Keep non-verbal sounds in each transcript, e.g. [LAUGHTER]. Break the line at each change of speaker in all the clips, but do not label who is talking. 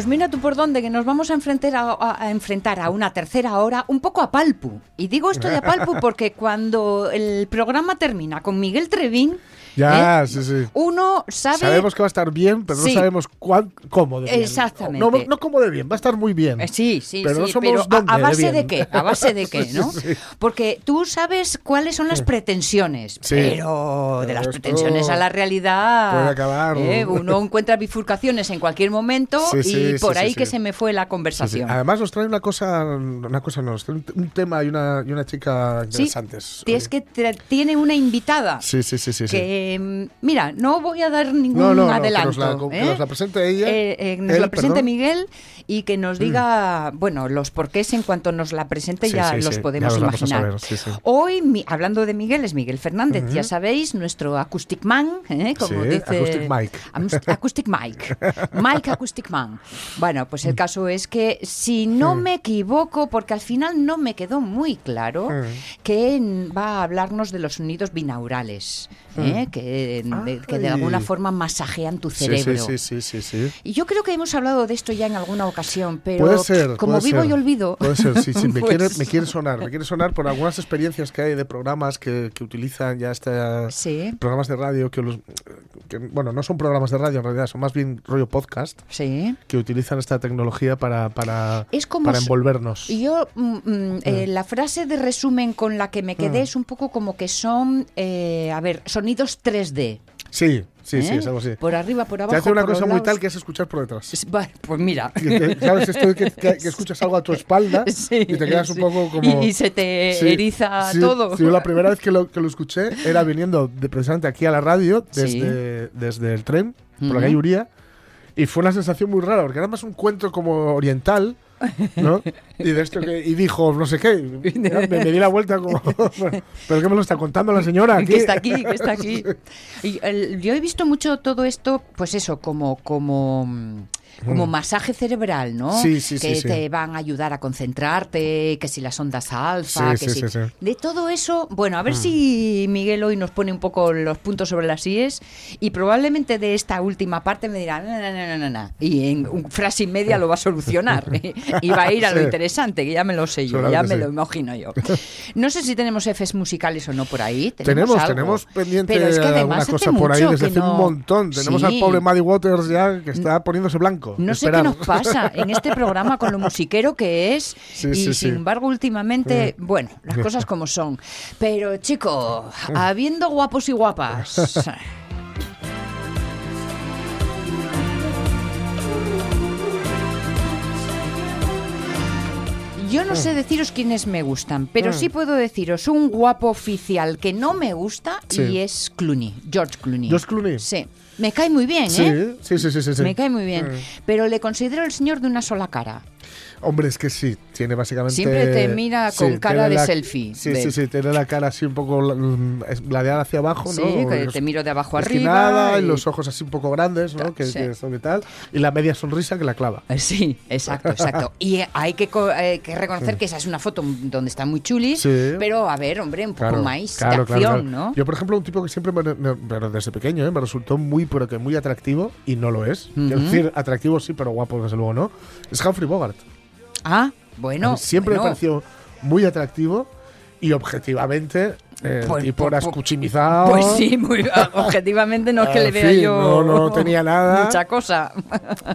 Pues mira tú por dónde, que nos vamos a enfrentar a, a enfrentar a una tercera hora un poco a palpu. Y digo esto de a palpu [LAUGHS] porque cuando el programa termina con Miguel Trevín,
Ya,
¿eh?
sí, sí.
uno sabe...
Sabemos que va a estar bien, pero
Sí.
no sabemos cuán, cómo de bien.
Exactamente.
No, no cómo de bien, va a estar muy bien.
Eh, Sí, sí,
Pero no
sí,
somos
pero a- a, base de, qué, a base de qué, [LAUGHS] ¿no?
sí.
Porque tú sabes cuáles son las pretensiones,
Sí.
pero de
Pero
las pretensiones a la realidad,
puede acabar.
¿eh? uno [LAUGHS] encuentra bifurcaciones en cualquier momento y por ahí que se me fue la conversación.
Además nos trae una cosa, una cosa no, un, tema y una, y una chica interesantes.
es que tiene una invitada.
Sí, sí, sí, sí. sí.
que mm, mira, no voy a dar ningún
No, no, no, que
adelanto.
nos la- que
¿eh?
nos la presente ella.
Eh, eh, nos
Él,
la presente
perdón. Mm.
Miguel y que nos diga, bueno, los porqués en cuanto nos la presente
Sí,
ya
sí,
los
sí,
podemos
ya los
imaginar. Hoy, mi- hablando de Miguel, es Miguel Fernández, ya sabéis, nuestro Acoustic Man, ¿eh? como dice...
Acoustic Mike.
Acoustic Mike. Mike Acoustic Man. Bueno, pues el caso es que si no
Mm.
me equivoco, porque al final no me quedó muy claro,
Mm.
que va a hablarnos de los sonidos binaurales, ¿eh? Que, de, que de.
Ay.
alguna forma masajean tu cerebro.
sí, sí, sí, sí, sí.
Y yo creo que hemos hablado de esto ya en alguna ocasión, pero
Puede ser.
como
puede
vivo
ser.
y olvido.
Puede ser, sí, sí. [LAUGHS] Me,
pues-
quiere, me quiere sonar. Me quiere sonar por algunas experiencias que hay de programas que, que utilizan ya estas.
Sí.
Programas de radio que, los, que, bueno, no son programas de radio en realidad, son más bien rollo podcast
Sí.
que utilizan esta tecnología para, para,
Es como
para envolvernos.
Y yo, mm, mm, eh, la frase de resumen con la que me quedé
Mm.
es un poco como que son, eh, a ver, sonidos 3D.
Sí, sí, sí,
¿eh?
es algo así.
Por arriba, por abajo.
Te hace una
por
cosa muy
lados.
tal que es escuchar por detrás.
Es- va, Pues mira. [LAUGHS]
Te- ¿Sabes esto que, que- que escuchas algo a tu espalda [LAUGHS]
Sí,
y te quedas un poco como...
Y, y se te
Sí,
eriza todo.
sí, la primera vez que lo, que lo escuché era viniendo de, precisamente aquí a la radio, desde, desde el tren, por la calle Uría, y fue una sensación muy rara, porque era más un cuento como oriental, ¿no? [LAUGHS] Y de esto que, y dijo, no sé qué, me, me di la vuelta como, [LAUGHS] ¿pero qué me lo está contando la señora?
que
aquí?".
está aquí, que está aquí. [LAUGHS] Y el- yo he visto mucho todo esto, pues eso, como, como, mm, como masaje cerebral, ¿no?
Sí, sí,
que
sí,
te van a ayudar a concentrarte, que si las ondas alfa,
Sí,
que
sí,
si-
Mm.
De todo eso, bueno, a ver si Miguel hoy nos pone un poco los puntos sobre las IES y probablemente de esta última parte me dirá, y en un frase y media lo va a solucionar [LAUGHS] [LAUGHS] y va a ir a lo interesante, que ya me lo sé yo, ya me lo imagino yo. [LAUGHS] No sé si tenemos Fs musicales o no por ahí.
Tenemos,
algo.
tenemos pendiente
Pero es que además
cosa por ahí desde hace un
no-
montón. Tenemos al pobre Maddie Waters ya que está poniéndose blanco.
No sé qué nos pasa en este programa con lo musiquero que es
Sí,
y
sí,
sin
sí.
embargo últimamente, bueno, las cosas como son. Pero chico, habiendo guapos y guapas. [LAUGHS] Yo no sé deciros quiénes me gustan, pero sí puedo deciros un guapo oficial que no me gusta
Sí.
y es Clooney, George Clooney.
George Clooney.
Sí, me cae muy bien, ¿eh?
sí, sí, sí, sí, sí.
Me cae muy bien, pero le considero el señor de una sola cara.
Hombre, es que sí, tiene básicamente...
Siempre te mira con cara de
la-
selfie,
Sí,
de-
sí, sí, tiene la cara así un poco es- ladeada hacia abajo,
Sí,
¿no?
que te miro de abajo arriba.
y
y-
los ojos así un poco grandes, ¿no? Que, son y tal. Y la media sonrisa que la clava.
Eh, Sí, exacto, exacto. [LAUGHS] Y hay que, eh, que reconocer que esa es una foto donde está muy chuli,
Sí.
pero a ver, hombre, un poco
Claro,
más
claro,
de acción,
claro.
¿no?
Yo, por ejemplo, un tipo que siempre, me, me- pero desde pequeño, ¿eh? me resultó muy, pero que muy atractivo, y no lo es. Quiero
Ujú.
decir, atractivo sí, pero guapo desde luego no. Es Humphrey Bogart.
Ah, bueno.
siempre
bueno.
me pareció muy atractivo y objetivamente El
Pues-
tipo
pues-
era
pues-
escuchimizado.
Pues sí, muy, [LAUGHS] objetivamente no es que le vea yo
no- no tenía nada.
mucha cosa.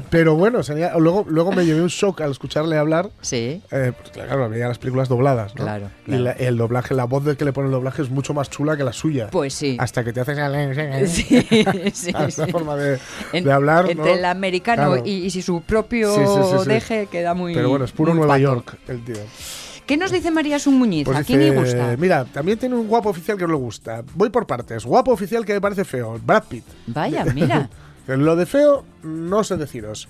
Pero bueno, sería- luego, luego me llevé un shock al escucharle hablar.
Sí,
eh, porque, claro, veía las películas dobladas, ¿no?
Claro,
Y la- el doblaje, la voz de que le pone el doblaje es mucho más chula que la suya.
pues sí.
Hasta que te haces [LAUGHS]
Sí, sí,
esa
sí.
forma de,
En-
de hablar,
entre
¿no?
el americano
Claro.
y, y si su propio
Sí,
deje queda muy.
Pero bueno, es puro Nueva
pato.
York el tío.
¿Qué nos dice María Sun Muñiz?
Pues
¿A quién le gusta?
Mira, también tiene un guapo oficial que no le gusta. Voy por partes. Guapo oficial que me parece feo. Brad Pitt.
Vaya, [LAUGHS] mira.
Lo de feo, no sé deciros.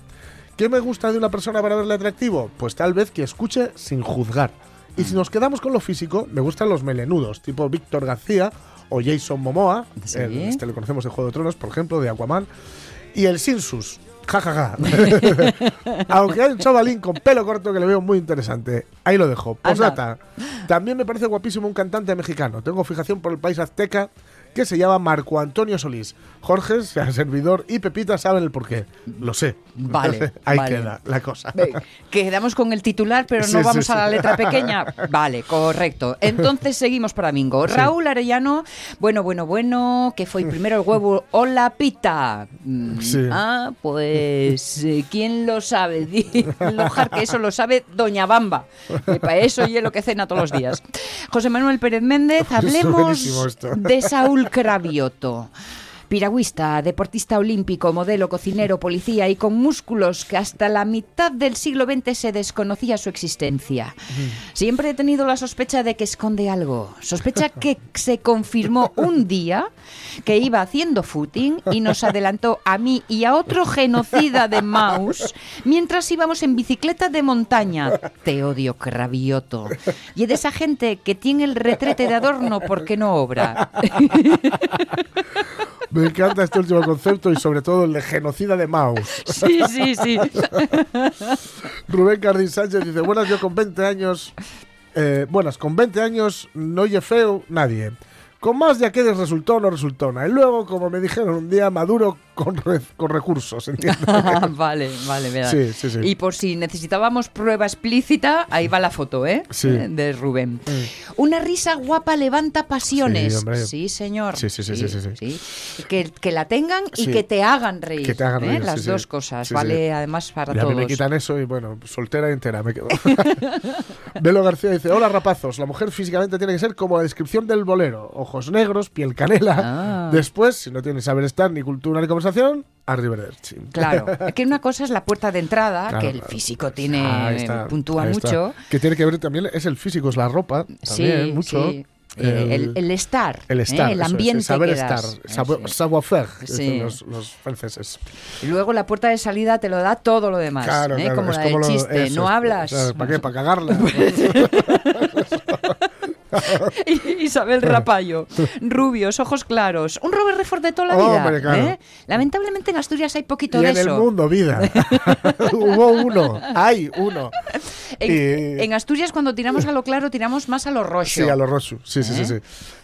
¿Qué me gusta de una persona para verle atractivo? Pues tal vez que escuche sin juzgar. Y si nos quedamos con lo físico, me gustan los melenudos, tipo Víctor García o Jason Momoa.
Sí.
el- este lo conocemos de Juego de Tronos, por ejemplo, de Aquaman. Y el Sinsus. Ja, ja, ja. [LAUGHS] Aunque hay un chavalín con pelo corto que le veo muy interesante. Ahí lo dejo. Posdata. También me parece guapísimo un cantante mexicano. Tengo fijación por el país azteca que se llama Marco Antonio Solís. Jorge, sea servidor y Pepita saben el porqué. Lo sé.
Vale, [LAUGHS]
Ahí
vale.
queda la cosa.
Quedamos con el titular, pero [LAUGHS] no
Sí,
vamos
sí,
a la
sí.
letra pequeña. [LAUGHS] Vale, correcto. Entonces seguimos para Mingo. Raúl Arellano, bueno, bueno, bueno, que fue primero el huevo o la pita. Mm,
Sí.
Ah, pues, eh, ¿quién lo sabe? Lojar que eso lo sabe Doña Bamba. Y para eso y es lo que cena todos los días. José Manuel Pérez Méndez, hablemos de Saúl Cravioto. Piragüista, deportista olímpico, modelo, cocinero, policía y con músculos que hasta la mitad del siglo XX se desconocía su existencia. Siempre he tenido la sospecha de que esconde algo. Sospecha que se confirmó un día que iba haciendo footing y nos adelantó a mí y a otro genocida de Maus mientras íbamos en bicicleta de montaña. Te odio, Cravioto. Y de esa gente que tiene el retrete de adorno porque no obra. [LAUGHS]
Me encanta este último concepto y sobre todo el de genocida de Maus. [LAUGHS]
Sí, sí, sí. [LAUGHS]
Rubén Cardín Sánchez dice, buenas, yo con 20 años... eh, buenas, con 20 años no oye feo nadie. Con más ya que resultó o no resultó. Y luego, como me dijeron un día, maduro con, re- con recursos, ¿entiendes? [LAUGHS]
vale, vale, verdad.
Sí, sí, sí.
Y por si necesitábamos prueba explícita, ahí va la foto, ¿eh?
Sí.
Eh, De Rubén. Una risa guapa levanta pasiones.
Sí,
señor.
Sí, sí, sí, sí.
Que, que la tengan y que te hagan reír.
Que te hagan
¿eh?
reír,
Las dos cosas, vale además para
Y a mí me quitan eso y bueno, soltera entera me quedo. [LAUGHS] Velo García dice, hola rapazos, la mujer físicamente tiene que ser como la descripción del bolero, ojos negros, piel canela.
Ah.
Después, si no tiene saber estar ni cultura ni conversación, arrivederci.
Claro, [LAUGHS] que una cosa es la puerta de entrada,
Claro,
que el físico tiene
está,
puntúa mucho.
Que tiene que ver también, es el físico, es la ropa, también,
sí,
mucho.
sí. El, el estar,
el
¿eh?
estar,
el
es,
ambiente
saber
que
estar, savoir-faire,
Sí.
los, los franceses.
Y luego la puerta de salida te lo da todo lo demás.
Claro,
¿eh?
claro,
Como la
como
del
lo-
chiste,
eso
no hablas.
¿Para qué? Para cagarla. [LAUGHS] [LAUGHS]
Isabel Rapallo. Rubios, ojos claros. Un Robert Redford de toda la vida.
Hombre, claro.
¿eh? Lamentablemente en Asturias hay poquito
y
de
en
eso.
el mundo, vida. [LAUGHS] Hubo uno, hay uno.
En,
Y-
en Asturias cuando tiramos a lo claro tiramos más a lo rojo.
Sí, a los Rosu. Sí, sí, sí.
¿Eh?
sí.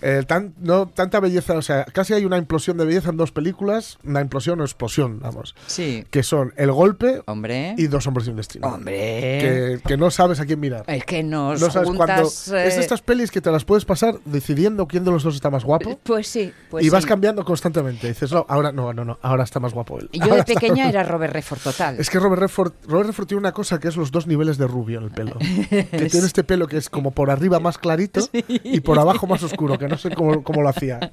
Eh, tan- no, tanta belleza, o sea, casi hay una implosión de belleza en dos películas, una implosión o explosión, vamos,
Sí.
que son El Golpe
Hombre.
y Dos Hombres sin Destino.
Hombre.
Que, que no sabes a quién mirar.
Es que nos
No sabes
juntas,
Es de estas pelis que te las puedes pasar decidiendo quién de los dos está más guapo.
Pues sí, pues
y vas
sí.
cambiando constantemente. Dices, no, ahora no, no, no, ahora está más guapo él.
Yo de pequeña [LAUGHS] era Robert Redford total.
Es que Robert Redford, Robert Redford tiene una cosa que es los dos niveles de rubio en el pelo. [LAUGHS] que tiene este pelo que es como por arriba más clarito y por abajo más oscuro, que no sé cómo, cómo lo hacía.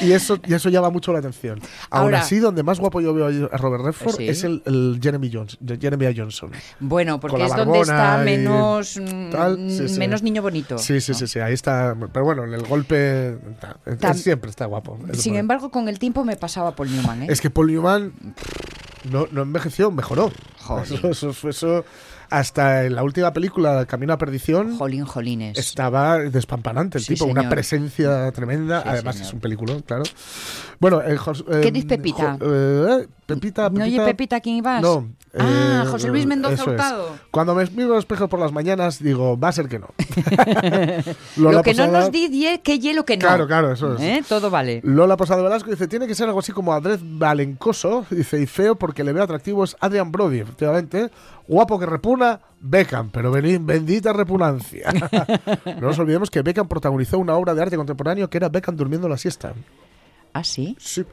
Y eso, y eso llama mucho la atención. Aún
Ahora-
así, donde más guapo yo veo a Robert Redford
Sí.
es el, el Jeremy, Jones, Jeremy. Johnson.
Bueno, porque es donde está menos, mm,
tal,
menos niño bonito.
Sí, sí, sí, sí, ahí está. Pero bueno, en el golpe es- siempre está guapo. Es
Sin embargo, con el tiempo me pasaba Paul Newman, ¿eh?
Es que Paul Newman no, no envejeció, mejoró.
Joder.
Eso, eso, eso- hasta en la última película, Camino a Perdición,
Jolín, jolines.
estaba despampanante el
Sí,
tipo, una
señor.
presencia tremenda.
Sí,
Además,
señor.
es un peliculón, claro. Bueno, eh, Jos-
¿Qué
eh,
dice Pepita?
Eh, Pepita,
¿No oye Pepita quién ibas?
No.
Ah,
eh,
José Luis Mendoza
eso es.
Hurtado.
Cuando me miro al espejo por las mañanas, digo, va a ser que no. [LAUGHS]
Lo
Lola
que no
Posada-
nos di, die, que ye, lo que no.
Claro, claro, eso es.
¿Eh? Todo vale.
Lola Posada Velasco dice, tiene que ser algo así como Andrés Valencoso, dice, y feo porque le veo atractivo es Adrian Brody. efectivamente. Guapo que repuna, Beckham, pero bendita repugnancia. [LAUGHS] no nos olvidemos que Beckham protagonizó una obra de arte contemporáneo que era Beckham durmiendo la siesta.
¿Ah, sí?
Sí.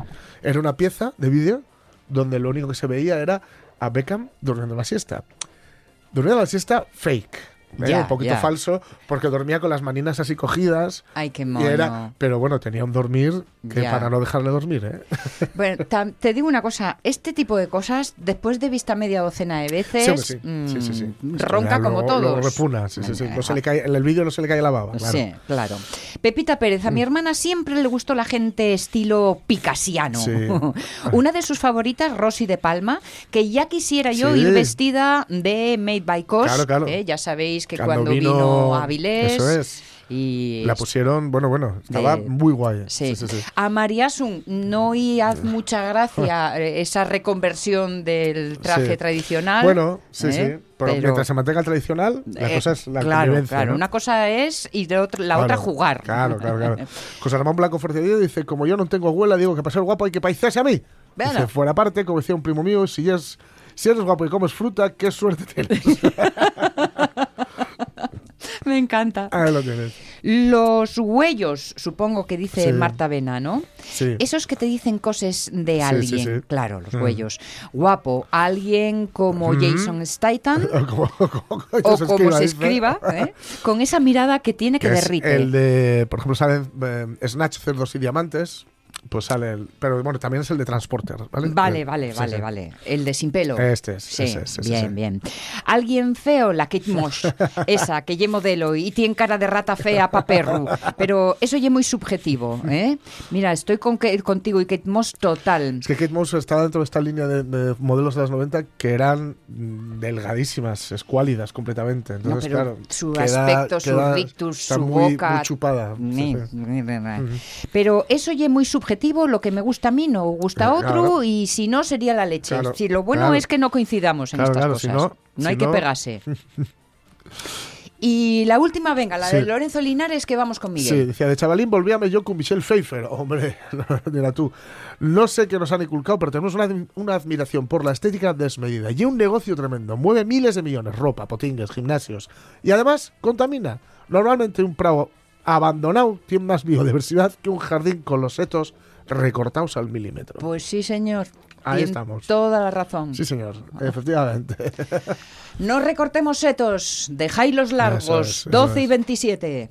Era una pieza de vídeo donde lo único que se veía era a Beckham durmiendo la siesta. Durmiendo la siesta fake. ¿Eh? Un poquito falso, porque dormía con las maninas así cogidas.
Ay, qué
Y
mono.
era, pero bueno, tenía un dormir que para no dejarle dormir, ¿eh? [LAUGHS]
Bueno, te digo una cosa, este tipo de cosas, después de vista media docena de veces,
Sí, sí. Sí,
mm, ronca como todos.
lo.
Venga,
No se le cae, en el vídeo no se le cae la baba, claro. Mm.
Sí, claro. Pepita Pérez, a mi hermana siempre le gustó la gente estilo picasiano. [LAUGHS] Una de sus favoritas, Rosy de Palma, que ya quisiera yo ir vestida de Made by Cos.
Claro, claro.
¿eh? Ya sabéis que
Cuando
cuando, vino,
vino-
a Avilés
eso es.
y
La pusieron, bueno, bueno, estaba
De-
muy guay.
Sí.
Sí, sí.
A Mariasun no y haz [LAUGHS] mucha gracia eh, esa reconversión del traje tradicional.
Bueno, sí,
¿eh?
sí. Pero, mientras se mantenga el tradicional, la
eh,
cosa es la
claro, claro.
¿no?
Una cosa es y de otra, la
Claro,
otra jugar.
Claro, claro, claro. [LAUGHS] José Ramón Blanco Forcedillo dice, como yo no tengo abuela, digo que para ser guapo hay que parecerse a mí.
Bueno.
Dice, fuera parte, como decía un primo mío, si eres, si eres guapo y comes fruta, qué suerte tienes. [LAUGHS] [LAUGHS]
Me encanta.
Ahí lo tienes.
Los huellos, supongo que dice
Sí.
Marta Vena, ¿no?
Sí.
Esos que te dicen cosas de alguien.
sí, sí.
Claro, los
Mm.
huellos. Guapo, alguien como Jason Statham [LAUGHS] o
se
como se escriba, ¿eh? [LAUGHS] con esa mirada que tiene que,
Que
derrite.
el de, por ejemplo, sale eh, Snatch, Cerdos y Diamantes. Pues sale el. Pero bueno, también es el de Transporter, ¿vale?
Vale,
Eh,
vale,
sí,
vale,
sí.
vale. El de sin pelo.
Este es,
Sí,
ese es, ese
bien, bien. Alguien feo, la Kate [LAUGHS] Moss, esa, que lle modelo y tiene cara de rata fea pa' perro. Pero eso ya muy subjetivo, ¿eh? Mira, estoy con que- contigo y Kate Moss total.
Es que Kate Moss estaba dentro de esta línea de, de modelos de los 90 que eran delgadísimas, escuálidas completamente. Entonces,
No,
claro.
su
queda-
aspecto, su rictus,
está
su
muy,
boca.
muy chupada.
Ni- ni- ni-. Pero eso ya es muy subjetivo, lo que me gusta a mí no gusta a otro
claro.
y si no sería la leche.
Claro,
si lo bueno
claro.
es que no coincidamos en estas cosas.
si no-
no
si
hay que pegarse. [LAUGHS] Y la última, venga, la
Sí.
de Lorenzo Linares, que vamos con
Sí,
Miguel.
decía, de chavalín volvíame yo con Michelle Pfeiffer. Hombre, [LAUGHS] mira tú. No sé qué nos han inculcado, pero tenemos una, una admiración por la estética desmedida. Y un negocio tremendo. Mueve miles de millones. Ropa, potingues, gimnasios. Y además, contamina. Normalmente un prado abandonado tiene más biodiversidad que un jardín con los setos recortados al milímetro.
Pues sí, señor.
Ahí
Tien
estamos.
Toda la razón.
Sí, señor. Efectivamente.
No recortemos setos, dejáis los largos.
Es, eso
12 y
es.
27.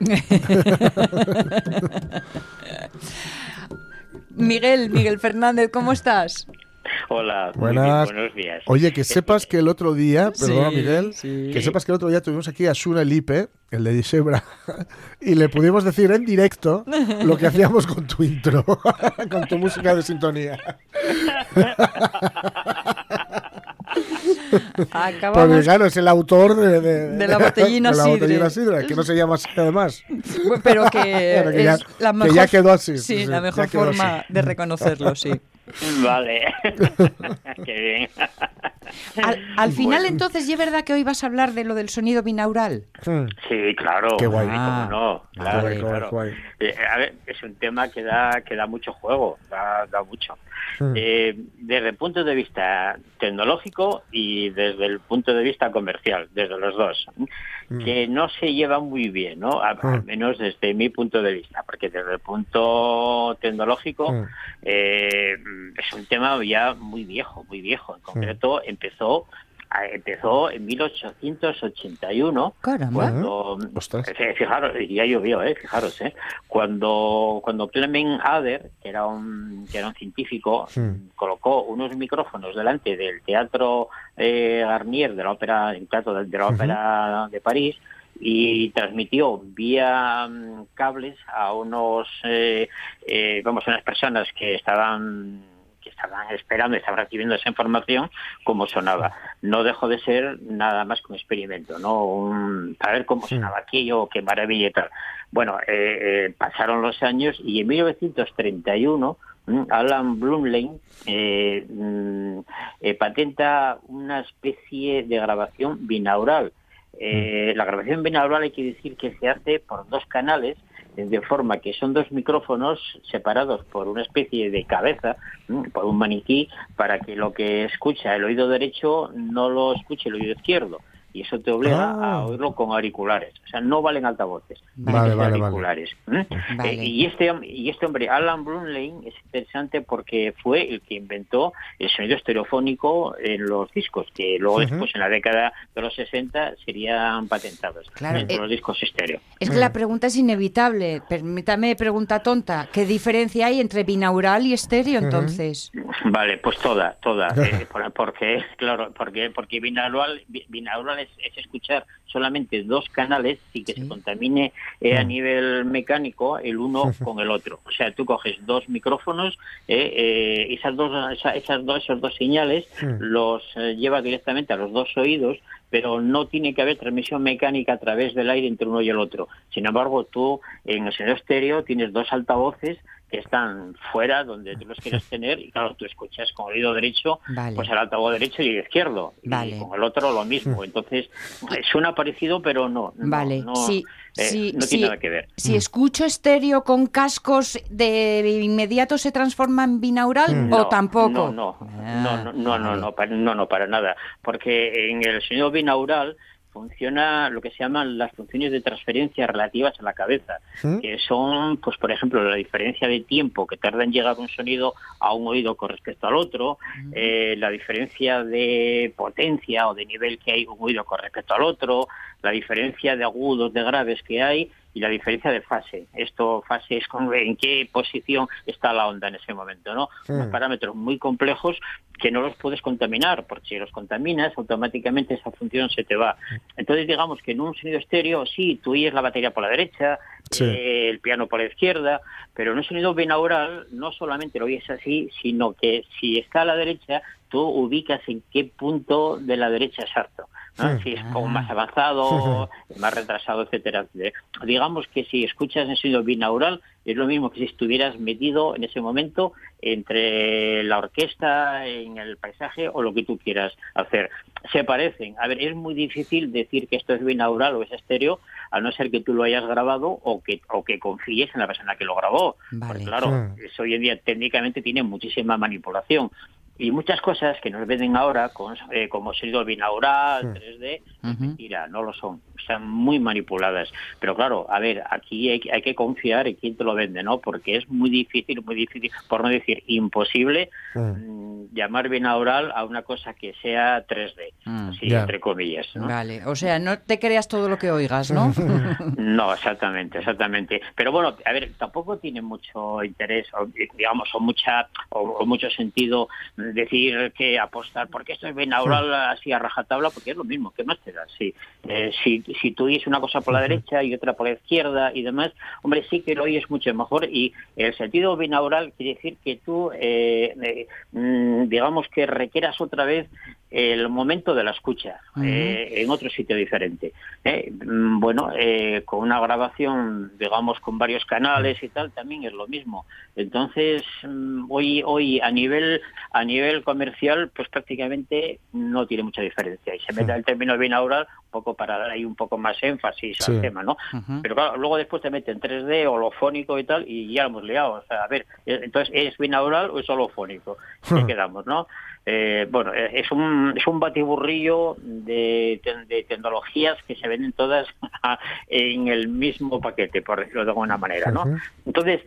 [LAUGHS] Miguel, Miguel Fernández, ¿cómo estás?
Hola, muy bien,
Buenas.
buenos días.
Oye, que sepas que el otro día, perdona
Sí,
Miguel,
sí.
que sepas que el otro día tuvimos aquí a Shuna Lipe, el de Disebra, [LAUGHS] y le pudimos decir en directo lo que hacíamos con tu intro, [LAUGHS] con tu música de sintonía. [LAUGHS] Porque
Acabamos.
claro, es el autor de, de-
De la botellina [LAUGHS]
de la botellina sidra, que no se llama así además.
Pero que, [LAUGHS]
Pero que ya-
es la
que
mejor,
ya quedó así,
Sí,
sí,
la
ya
mejor forma
así.
de reconocerlo, sí.
Vale. Qué bien.
Al, al final,
Bueno.
entonces, ¿y es verdad que hoy vas a hablar de lo del sonido binaural?
Hmm.
Sí, claro.
Qué guay.
Ah,
cómo no. Claro,
guay, guay,
claro.
guay.
Eh, a ver, es un tema que da, que da mucho juego, da, da mucho. Eh, desde el punto de vista tecnológico y desde el punto de vista comercial, desde los dos,
Hmm.
que no se lleva muy bien, ¿no? A- Al
Mm.
menos desde mi punto de vista, porque desde el punto tecnológico
Mm.
eh, es un tema ya muy viejo, muy viejo. En concreto, empezó empezó en 1881
Caramba.
cuando
Ostras.
eh, fijaros ya llovió eh fijaros eh cuando cuando Clement Ader que era un que era un científico colocó unos micrófonos delante del teatro eh, Garnier de la ópera el teatro de, de la ópera de París y transmitió vía mm, cables a unos eh, eh, vamos unas personas que estaban que estaban esperando estaban recibiendo esa información cómo sonaba. No dejó de ser nada más que un experimento no un, para ver cómo sonaba aquello qué maravilla y tal. Bueno eh, eh, pasaron los años y en 1931 mm, Alan Blumlein, eh, mm, eh, patenta una especie de grabación binaural. Eh, la grabación binaural hay que decir que se hace por dos canales de forma que son dos micrófonos separados por una especie de cabeza, por un maniquí, para que lo que escucha el oído derecho no lo escuche el oído izquierdo y eso te obliga
Ah.
a oírlo con auriculares. O sea, no valen altavoces,
Vale, vale, vale.
auriculares. ¿eh?
Vale.
Eh, y este y este hombre, Alan Brunlein, es interesante porque fue el que inventó el sonido estereofónico en los discos, que luego
Ujú.
después en la década de los 60 serían patentados
Claro,
en
eh,
los discos estéreo.
Es que la pregunta es inevitable. Permítame pregunta tonta. ¿Qué diferencia hay entre binaural y estéreo entonces?
Vale, pues toda, toda, [LAUGHS] eh, por- porque claro, porque porque binaural, bi- es, es escuchar solamente dos canales sin que
Sí.
se contamine eh, a nivel mecánico el uno [LAUGHS] con el otro. O sea, tú coges dos micrófonos, eh, eh, esas dos, esa- esas dos, esos dos señales los eh, lleva directamente a los dos oídos, pero no tiene que haber transmisión mecánica a través del aire entre uno y el otro. Sin embargo, tú en el sonido estéreo tienes dos altavoces que están fuera donde tú los quieres [LAUGHS] tener y claro, tú escuchas con el oído derecho
Vale.
pues el altavoz derecho y el izquierdo
Vale.
y con el otro lo mismo. [LAUGHS] Entonces, suena parecido pero no. no,
Vale,
no,
sí,
eh,
sí,
no
sí.
tiene nada que ver.
Si escucho estéreo con cascos, ¿de inmediato se transforma en binaural o
No,
tampoco?
No, no,
Ah,
no, no, no, no, no, para, no, no, para nada. Porque en el sonido binaural funciona lo que se llaman las funciones de transferencia relativas a la cabeza, que son, pues por ejemplo, la diferencia de tiempo que tarda en llegar un sonido a un oído con respecto al otro, eh, la diferencia de potencia o de nivel que hay un oído con respecto al otro, la diferencia de agudos, de graves que hay y la diferencia de fase. Esto, fase es con, en qué posición está la onda en ese momento, ¿no? Unos parámetros muy complejos que no los puedes contaminar, porque si los contaminas, automáticamente esa función se te va. Entonces, digamos que en un sonido estéreo, sí, tú oyes la batería por la derecha,
Sí.
eh, el piano por la izquierda, pero en un sonido binaural no solamente lo oyes así, sino que si está a la derecha, tú ubicas en qué punto de la derecha exacto. ¿No? Si es como más avanzado, más retrasado, etcétera, etcétera. Digamos que si escuchas en sonido binaural, es lo mismo que si estuvieras metido en ese momento entre la orquesta, en el paisaje o lo que tú quieras hacer. Se parecen. A ver, es muy difícil decir que esto es binaural o es estéreo, a no ser que tú lo hayas grabado o que, o que confíes en la persona que lo grabó.
Vale.
Porque claro, eso hoy en día técnicamente tiene muchísima manipulación. Y muchas cosas que nos venden ahora con, eh, como sonido binaural,
Hmm.
3D,
Ujú.
mentira, no lo son. Están muy manipuladas. Pero claro, a ver, aquí hay, que- hay que confiar en quién te lo vende, ¿no? Porque es muy difícil, muy difícil, por no decir imposible,
Mm.
mm, llamar binaural a una cosa que sea 3D,
Mm.
así entre comillas, ¿no?
Vale, o sea, no te creas todo lo que oigas, ¿no? [LAUGHS]
No, exactamente, exactamente. Pero bueno, a ver, tampoco tiene mucho interés, o, digamos, o mucha o, o mucho sentido decir que apostar, porque esto es binaural así a rajatabla, porque es lo mismo, que más te da? Sí. Eh, si, si tú oyes una cosa por la derecha y otra por la izquierda y demás, hombre, sí que lo oyes mucho mejor y el sentido binaural quiere decir que tú, eh, eh, mm, digamos que requieras otra vez el momento de la escucha eh, en otro sitio diferente. ¿eh? Mm, Bueno, eh, con una grabación, digamos, con varios canales y tal, también es lo mismo. Entonces, mm, hoy, hoy a nivel a nivel comercial, pues prácticamente no tiene mucha diferencia. Y se mete el término binaural un poco para dar ahí un poco más énfasis
Sí.
al tema, ¿no? Pero claro, luego después te meten 3D, holofónico y tal, y ya lo hemos liado. O sea, a ver, eh, entonces, ¿es binaural o es holofónico? [LAUGHS] ¿Qué quedamos, no? Eh, bueno, eh, es un, es un batiburrillo de, de tecnologías que se venden todas [LAUGHS] en el mismo paquete, por decirlo de alguna manera, ¿no? Entonces,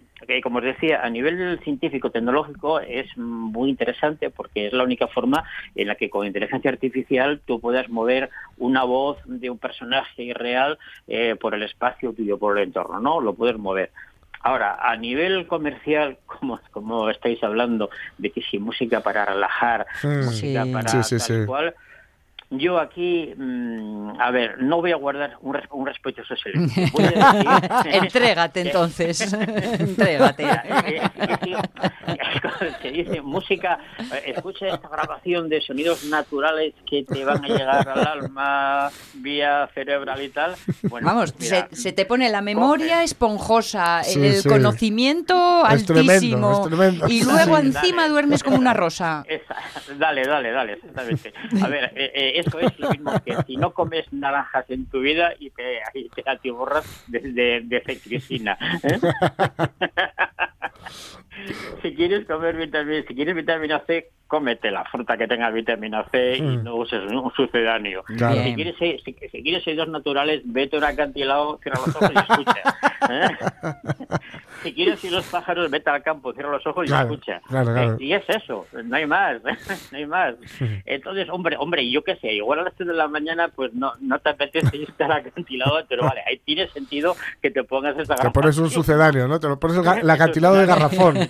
como os decía, a nivel científico-tecnológico es muy interesante porque es la única forma en la que con inteligencia artificial tú puedas mover una voz de un personaje real eh, por el espacio tuyo, por el entorno, ¿no? Lo puedes mover. Ahora, a nivel comercial, [LAUGHS] como, como estáis hablando, de que si música para relajar, música para
Sí, sí,
tal cual, yo aquí, mm, a ver, no voy a guardar un, un respetuoso silencio. [LAUGHS] Voy a decir-
Entrégate [LAUGHS] entonces. [LAUGHS] Entrégate.
Eh, eh, que dice música, eh, escucha esta grabación de sonidos naturales que te van a llegar al alma vía cerebral y tal. Bueno,
Vamos,
mira,
se, se te pone la memoria esponjosa,
Sí,
el
sí.
conocimiento
Es tremendo,
altísimo
es tremendo.
y luego
Sí,
encima
dale.
duermes como una rosa. [LAUGHS]
dale, dale, dale, exactamente. A ver, eh, eh, eso es lo mismo que si no comes naranjas en tu vida y te, y te atiborras de, de, de cetrizina. ¿eh? [LAUGHS] si quieres comer vitamina, si quieres vitamina C, cómete la fruta que tenga vitamina C y
Mm.
no uses un sucedáneo.
Claro.
Si quieres, si, si quieres ser dos naturales, vete a un acantilado, cierra los ojos y escucha. ¿eh? si quieres ir los pájaros, vete al campo, cierra los ojos y
Claro,
escucha.
claro.
Eh, y es eso, no hay más, [LAUGHS] no hay más. [LAUGHS] Entonces, hombre, hombre, yo qué sé, igual a las 3 de la mañana pues no, no te apetece irte al acantilado, pero vale, ahí tiene sentido que te pongas esa
Te pones un sucedáneo, ¿no? Te lo pones el, el acantilado de garrafón.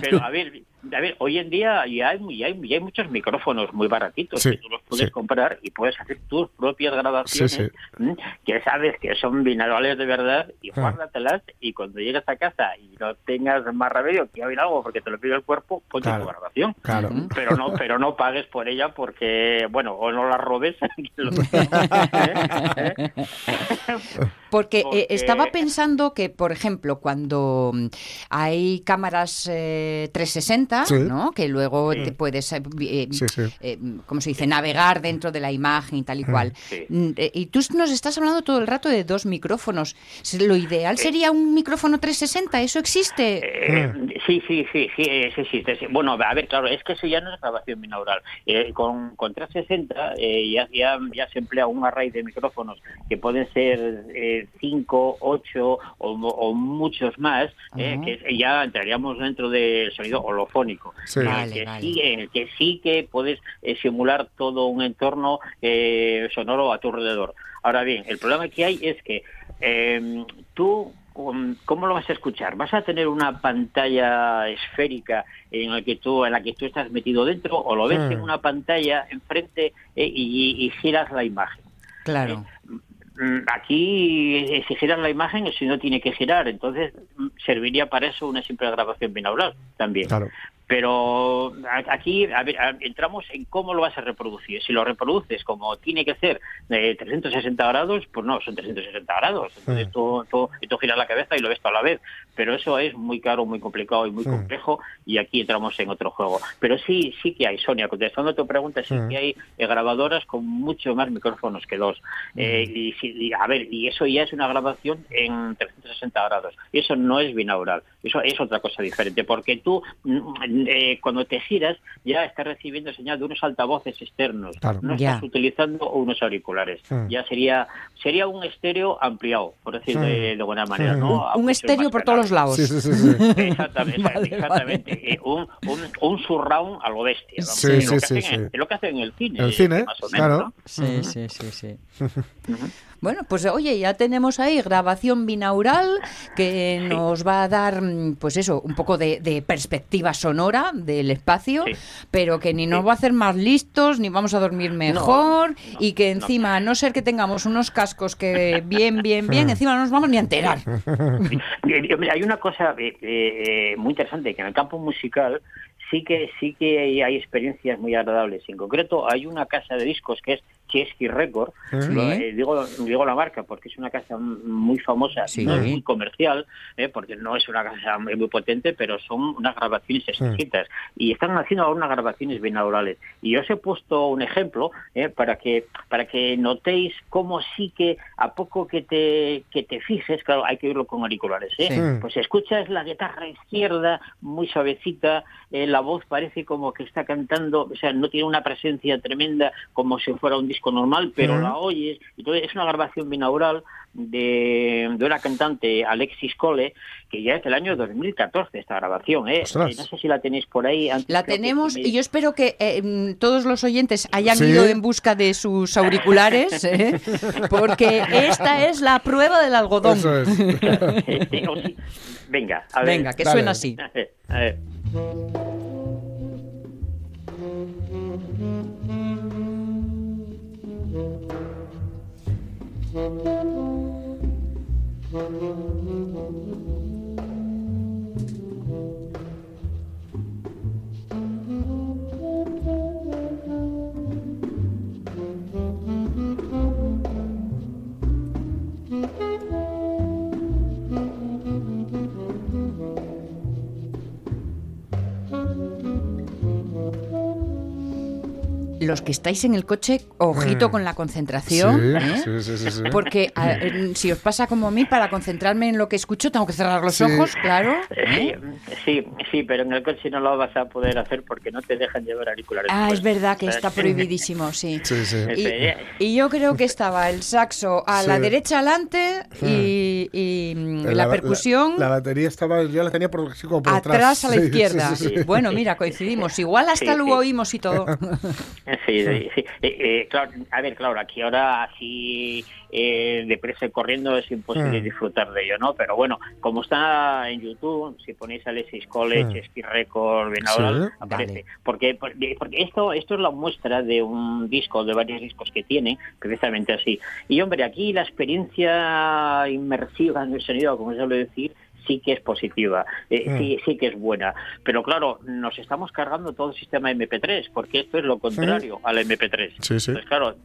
Pero a ver, a ver, hoy en día ya hay, ya hay, ya hay muchos micrófonos muy baratitos
Sí,
que tú los puedes
sí.
comprar y puedes hacer tus propias grabaciones
Sí, sí.
¿m? que sabes que son binaurales de verdad y
Ah.
guárdatelas y cuando llegues a casa y no tengas más remedio que oír algo porque te lo pide el cuerpo, ponte
Claro.
tu grabación.
Claro.
Pero no, pero no pagues por ella porque, bueno, o no la robes. [LAUGHS] [LAUGHS]
Porque, eh,
Porque-
estaba pensando que, por ejemplo, cuando hay cámaras eh, 360,
Sí.
¿no? que luego
Sí.
te puedes, eh, eh,
Sí, sí.
eh, ¿cómo se dice?, navegar dentro de la imagen y tal y cual.
Sí.
Mm, Y tú nos estás hablando todo el rato de dos micrófonos. Lo ideal sería un micrófono 360, ¿eso existe?
Eh, sí, sí, sí, sí, sí, sí, sí. Bueno, a ver, claro, es que eso ya no es grabación binaural. Eh, con, con 360 eh, ya, ya, ya se emplea un array de micrófonos que pueden ser 5, 8 o, o muchos más, eh, que ya entraríamos dentro del sonido holofónico.
Sí.
en el
Vale,
que
vale.
sí, en el que sí que puedes eh, simular todo un entorno eh, sonoro a tu alrededor. Ahora bien, el problema que hay es que eh, tú um, ¿Cómo lo vas a escuchar? ¿Vas a tener una pantalla esférica en la que tú, en la que tú estás metido dentro o lo ves en una pantalla enfrente eh, y, y giras la imagen?
Claro.
Mm, Aquí, eh, si giras la imagen, si no tiene que girar, entonces mm, serviría para eso una simple grabación binaural también.
Claro.
Pero aquí a ver, a- entramos en cómo lo vas a reproducir. Si lo reproduces como tiene que ser de 360 grados, pues no, son 360 grados. Entonces
Mm.
tú, tú, y tú giras la cabeza y lo ves todo a la vez. Pero eso es muy caro, muy complicado y muy
Mm.
complejo y aquí entramos en otro juego. Pero sí, sí que hay, Sonia, contestando a tu pregunta, sí
Mm.
que hay eh, grabadoras con mucho más micrófonos que dos. Eh, y, sí- y, a ver, y eso ya es una grabación en 360 grados. Y eso no es binaural. Eso es otra cosa diferente, porque tú mm, eh, cuando te giras ya estás recibiendo señal de unos altavoces externos.
Claro.
No
Ya.
estás utilizando unos auriculares. Ya sería sería un estéreo ampliado, por decir de,
Mm.
de buena manera. ¿no? A
un estéreo por todos los lados.
Sí, sí, sí. sí. [LAUGHS]
Exactamente,
Vale,
exactamente. Eh, Un, un, un surround a lo bestia. vamos.
Sí,
Es
sí,
lo que
sí,
hacen en-
sí.
Es lo que hacen en el cine.
El cine,
más o menos,
claro.
¿no?
Sí, sí, sí, sí. Bueno, pues oye, ya tenemos ahí grabación binaural que nos va a dar, mm, pues eso, un poco de, de perspectiva sonora del espacio,
Sí.
pero que ni nos
Sí.
va a hacer más listos, ni vamos a dormir mejor,
no,
y que
no.
encima, a no ser que tengamos unos cascos que [LAUGHS] bien, bien, bien, encima no nos vamos ni a enterar.
Eh, hombre, Hay una cosa eh, eh, muy interesante que en el campo musical sí que sí que hay, hay experiencias muy agradables. En concreto, hay una casa de discos que es Chesky Record.
Sí.
Lo- eh, digo, digo la marca porque es una casa muy famosa,
Sí.
no es muy comercial, eh, porque no es una casa muy, muy potente, pero son unas grabaciones exquisitas. Y están haciendo ahora unas grabaciones binaurales. Y os he puesto un ejemplo eh, para que para que notéis cómo sí que a poco que te que te fijes, claro, hay que oírlo con auriculares, ¿eh?
Sí.
pues escuchas la guitarra izquierda muy suavecita, eh, la voz parece como que está cantando, o sea, no tiene una presencia tremenda como si fuera un disco normal, pero la oyes. Entonces es una grabación binaural de, de una cantante, Alexis Cole, que ya es del año 2014 esta grabación, ¿eh?
Ostras.
Eh, No sé si la tenéis por ahí. antes
La
que
tenemos
me-
y yo espero que eh, todos los oyentes hayan
Sí.
ido en busca de sus auriculares, [LAUGHS] ¿eh? porque esta es la prueba del algodón.
Eso es. [LAUGHS]
Venga, a ver.
Venga, que
Dale.
suena así. [LAUGHS]
A ver. Thank you.
Los que estáis en el coche, ojito
Mm.
con la concentración. ¿eh?
Sí, sí, sí, sí.
Porque a- eh, si os pasa como a mí, para concentrarme en lo que escucho, tengo que cerrar los
Sí.
ojos, claro.
Sí,
¿eh?
sí, sí, pero en el coche no lo vas a poder hacer porque no te dejan llevar auriculares.
Ah, es verdad que está prohibidísimo, sí.
Sí, sí.
Y, y yo creo que estaba el saxo a la derecha adelante y, y, mm,
Eh,
la, percusión
La, batería estaba, yo la tenía por, como por
atrás a la
Sí, [LAUGHS] sí,
izquierda.
sí, sí.
Bueno, mira, coincidimos. Igual hasta
Sí,
lo
sí.
oímos y todo. [LAUGHS]
Sí, sí, sí. Eh, eh, claro, a ver, claro, aquí ahora así eh, depresa y corriendo es imposible
Mm.
disfrutar de ello, ¿no? Pero bueno, como está en YouTube, si ponéis Alexis College,
Mm.
Ski Record, Binaural,
Sí.
aparece.
Vale.
Porque, porque porque esto, esto es la muestra de un disco, de varios discos que tiene, precisamente así. Y hombre, aquí la experiencia inmersiva en el sonido, como se suele decir, sí que es positiva, eh,
Mm.
sí, sí que es buena. Pero claro, nos estamos cargando todo el sistema MP3, porque esto es lo contrario al MP3.
Sí, sí.
Entonces, claro,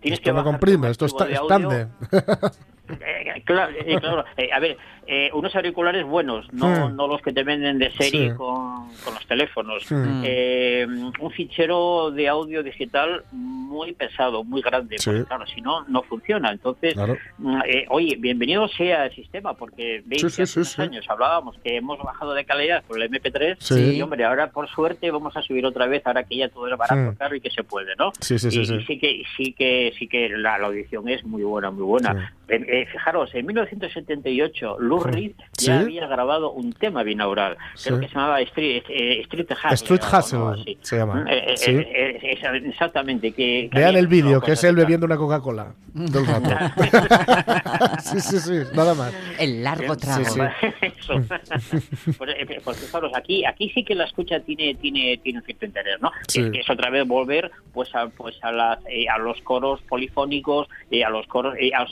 tienes
Esto
que
no comprime, esto está
de audio. [LAUGHS]
estande.
Eh, claro, eh, claro. Eh, a ver, eh, unos auriculares buenos, no,
Mm.
no los que te venden de serie
Sí.
con, con los teléfonos.
Mm.
Eh, un fichero de audio digital muy pesado, muy grande,
Sí.
porque claro, si no, no funciona. Entonces,
Claro.
mm, eh, oye, bienvenido sea el sistema, porque veis
Sí,
que
sí,
hace
sí,
unos
sí.
años hablábamos que hemos bajado de calidad por el MP3,
Sí.
y hombre, ahora por suerte vamos a subir otra vez, ahora que ya todo es barato, caro y que se puede, ¿no?
Sí, sí, sí,
y,
sí.
y sí que sí que sí que la, la audición es muy buena muy buena Eh, fijaros en 1978 Lou Reed
Sí.
ya había grabado un tema binaural creo
Sí.
que se llamaba Street eh, Street Hustle
Street
o algo
Hustle se llama.
Eh, eh,
Sí.
exactamente que, que
Vean el vídeo, que es él bebiendo una Coca-Cola. Todo el rato. [LAUGHS] sí, sí, sí, nada más.
El largo trago.
Sí, sí.
Eso. [LAUGHS] pues, pues, fijaros, aquí aquí sí que la escucha tiene tiene tiene un cierto interés no
Sí.
es, que es otra vez volver pues a pues a las eh, a los coros polifónicos eh, a los coros eh, al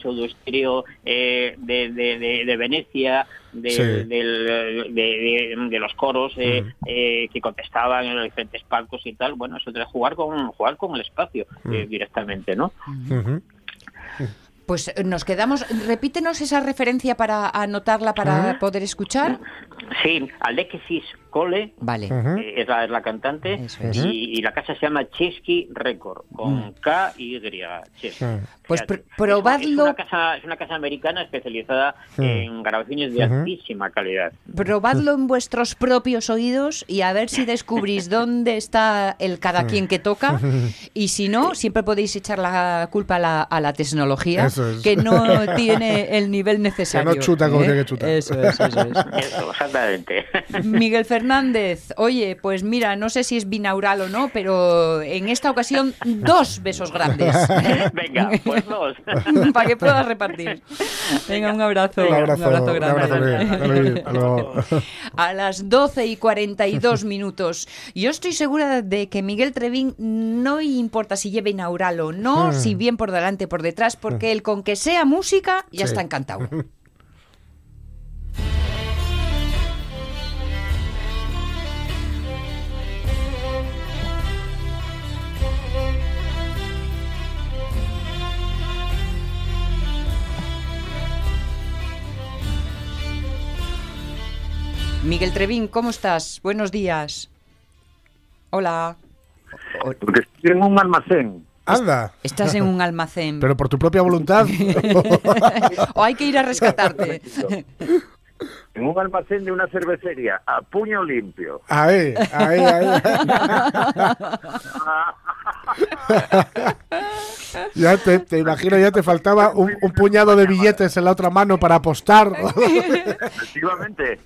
eh, de, de, de, de Venecia de,
Sí.
del- de, de- de los coros eh,
Mm.
eh, que contestaban en los diferentes palcos y tal bueno eso de jugar con jugar con el espacio
Mm.
directamente no.
Pues nos quedamos. Repítenos esa referencia para anotarla para poder escuchar.
sí Alexis Cole
Vale.
Eh, es, la, es la cantante
es.
y, y la casa se llama Chesky Record con K y Chesky.
Mm.
Pues pr- probadlo.
Es una, casa, es una casa americana especializada
Mm.
en grabaciones de altísima calidad.
Probadlo en vuestros propios oídos y a ver si descubrís [LAUGHS] dónde está el cada quien que toca. [LAUGHS] Y si no, siempre podéis echar la culpa a la, a la tecnología,
es.
que no [LAUGHS] tiene el nivel necesario.
Que no chuta como
¿eh?
tiene que chutar.
Eso es, eso es.
Eso, exactamente.
Miguel Fernández, oye, pues mira, no sé si es binaural o no, pero en esta ocasión dos besos grandes. [LAUGHS]
Venga, pues dos. [LAUGHS]
Para que puedas repartir. Venga, un abrazo.
Un abrazo, un
grande.
abrazo. [LAUGHS]
A las 12 y 42 minutos. Yo estoy segura de que Miguel Trevín no importa si lleve inaural o no,
Hmm.
si bien por delante o por detrás, porque él con que sea música ya
Sí.
está encantado. Miguel Trevín, ¿cómo estás? Buenos días. Hola.
Porque estoy en un almacén.
Anda.
Estás en un almacén.
Pero por tu propia voluntad. [LAUGHS]
o hay que ir a rescatarte.
En un almacén de una cervecería, a puño limpio.
Ahí, ahí, ahí. [LAUGHS] Ya te, te imagino, ya te faltaba un, un puñado de billetes en la otra mano para apostar.
Efectivamente.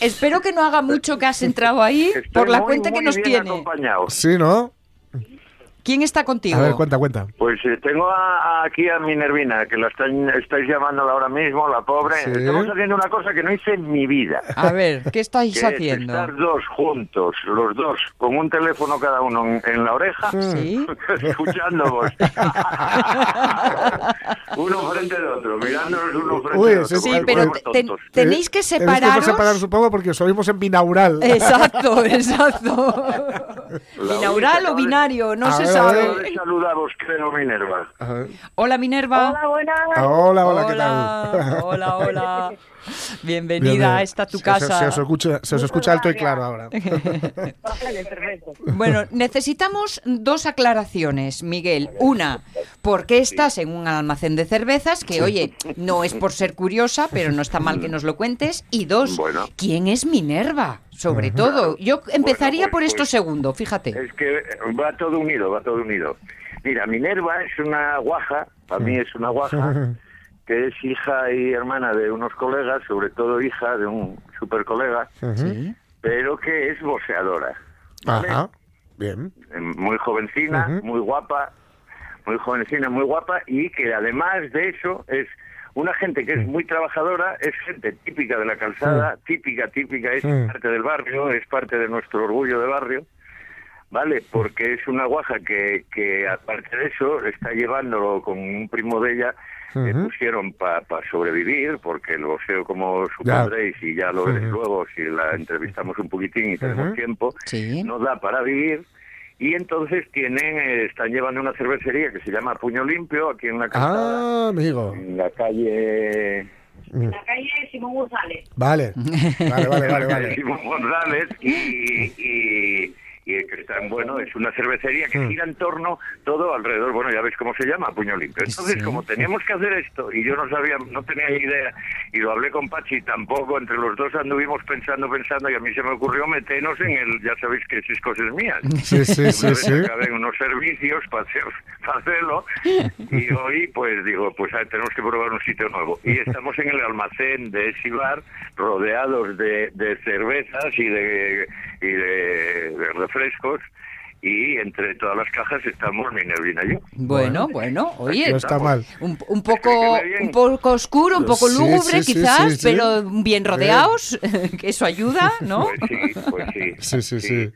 Espero que no haga mucho que has entrado ahí
Estoy
por la
muy,
cuenta que nos
bien
tiene.
acompañado.
Sí, ¿no?
¿Quién está contigo?
A ver, cuenta, cuenta.
Pues eh, tengo a- a- aquí a Minervina, que la están, estáis llamándola ahora mismo, la pobre.
Sí.
Estamos haciendo una cosa que no hice en mi vida.
A ver, ¿qué [LAUGHS]
Que
estáis
es
haciendo?
estar dos juntos, los dos, con un teléfono cada uno en, en la oreja,
¿Sí? [LAUGHS]
escuchándonos. [LAUGHS] uno frente del otro, mirándonos uno frente
Uy,
del otro.
sí,
pero tenéis que
Tenéis que
separaros.
separar, supongo, porque os oímos en binaural.
Exacto, exacto.
La
Binaural o
que-
binario, no
a
sabe.
Saludaros, creo, Minerva.
Ajá.
Hola Minerva.
Hola, buenas.
Hola, hola, ¿qué tal?
hola, hola. [LAUGHS] Bienvenida
Bien,
a esta tu
Se
casa.
Se, os escucha, se os escucha alto y claro ahora.
Vale, perfecto. [LAUGHS] [LAUGHS]
Bueno, necesitamos dos aclaraciones, Miguel. Una, ¿por qué estás en un almacén de cervezas? Que, oye, no es por ser curiosa, pero no está mal que nos lo cuentes. Y dos,
Bueno.
¿quién es Minerva? Sobre todo, yo empezaría
pues-
por esto
pues-
segundo, fíjate.
Es que va todo unido, va todo unido. Mira, Minerva es una guaja, para mí es una guaja, que es hija y hermana de unos colegas, sobre todo hija de un super colega,
Sí.
pero que es boxeadora. ¿vale?
Ajá. Bien.
Eh, Muy jovencina, muy guapa, muy jovencina, muy guapa, y que además de eso es una gente que es muy trabajadora, es gente típica de la calzada, típica, típica, es parte del barrio, es parte de nuestro orgullo de barrio. ¿vale? Porque es una guaja que, que aparte de eso, está llevándolo con un primo de ella, que
Ujú.
pusieron para sobrevivir, porque el boxeo, como
Ya.
supondréis, y ya lo veréis luego, si la entrevistamos un poquitín y tenemos tiempo,
Sí.
no da para vivir. Y entonces tienen, eh, están llevando una cervecería que se llama Puño Limpio, aquí en la calzada,
Ah, amigo.
en la calle
La calle Simón González.
Vale. [LAUGHS] Vale, vale, vale, vale.
Simón González y, y, y que están, bueno, es una cervecería que
Mm.
gira en torno todo alrededor, bueno, ya veis cómo se llama, Puño Limpio. Entonces,
Sí.
como teníamos que hacer esto y yo no sabía, no tenía ni idea, y lo hablé con Pachi, tampoco, entre los dos anduvimos pensando, pensando, y a mí se me ocurrió meternos en el, ya sabéis que esas cosas mías. [LAUGHS]
Sí, sí,
Una
sí,
vez
sí.
acabé en unos servicios para, hacer, para hacerlo y [LAUGHS] hoy pues digo pues ah, tenemos que probar un sitio nuevo y estamos en el almacén de Esibar rodeados de, de cervezas y de, y de, de refrescos y entre todas las cajas estamos Minervina y yo
Bueno, bueno, oye,
No está mal.
un, un poco un poco oscuro, un poco
Sí,
lúgubre
sí, sí,
quizás,
sí, sí.
pero bien rodeados, [LAUGHS] que eso ayuda, [LAUGHS] ¿no?
Pues sí, pues sí.
Sí, sí, sí.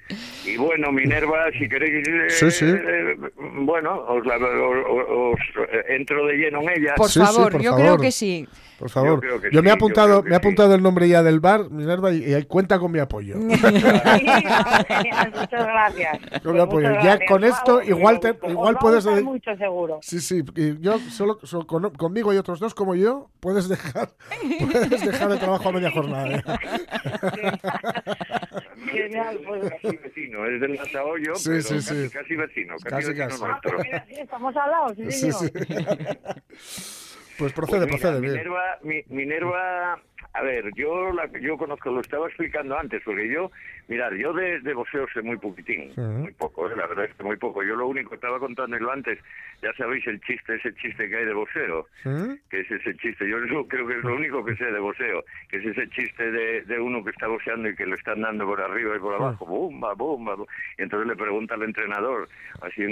Y bueno, Minerva, si queréis, eh,
Sí, sí.
eh, bueno, os, la- os- os, eh, entro de lleno en ella.
Por
Sí, sí,
favor,
por
yo
favor.
creo que sí.
Por favor.
Yo
me he apuntado, me he
sí.
apuntado el nombre ya del bar, Minerva, y, y cuenta con mi apoyo. [LAUGHS] [LAUGHS]
Muchas gracias.
Con mi apoyo. Ya
gracias.
con esto
Vamos,
igual te- igual puedes
mucho seguro.
Sí, sí. Y yo solo, solo con- conmigo y otros dos como yo puedes dejar [LAUGHS] puedes dejar el trabajo a media jornada. ¿eh?
Genial, pues.
casi vecino, es del Nazahoyo,
Sí,
pero
sí,
casi,
sí.
casi vecino, casi,
Casi,
vecino
casi.
Ah,
nuestro.
pues mira, sí, estamos al lado, sí,
Sí,
señor.
Pues procede,
Pues mira,
procede. bien.
Minerva, mi- Minerva, a ver, yo la, yo conozco, lo estaba explicando antes, porque yo, mirar, yo de, de boxeo sé muy poquitín, muy poco, eh, la verdad es que muy poco. Yo lo único que estaba contándolo antes, ya sabéis el chiste, ese chiste que hay de boxeo, que es ese chiste, yo eso creo que es lo único que sé de boxeo, que es ese chiste de, de uno que está boxeando y que le están dando por arriba y por abajo, bomba, bomba, y entonces le pregunta al entrenador, así,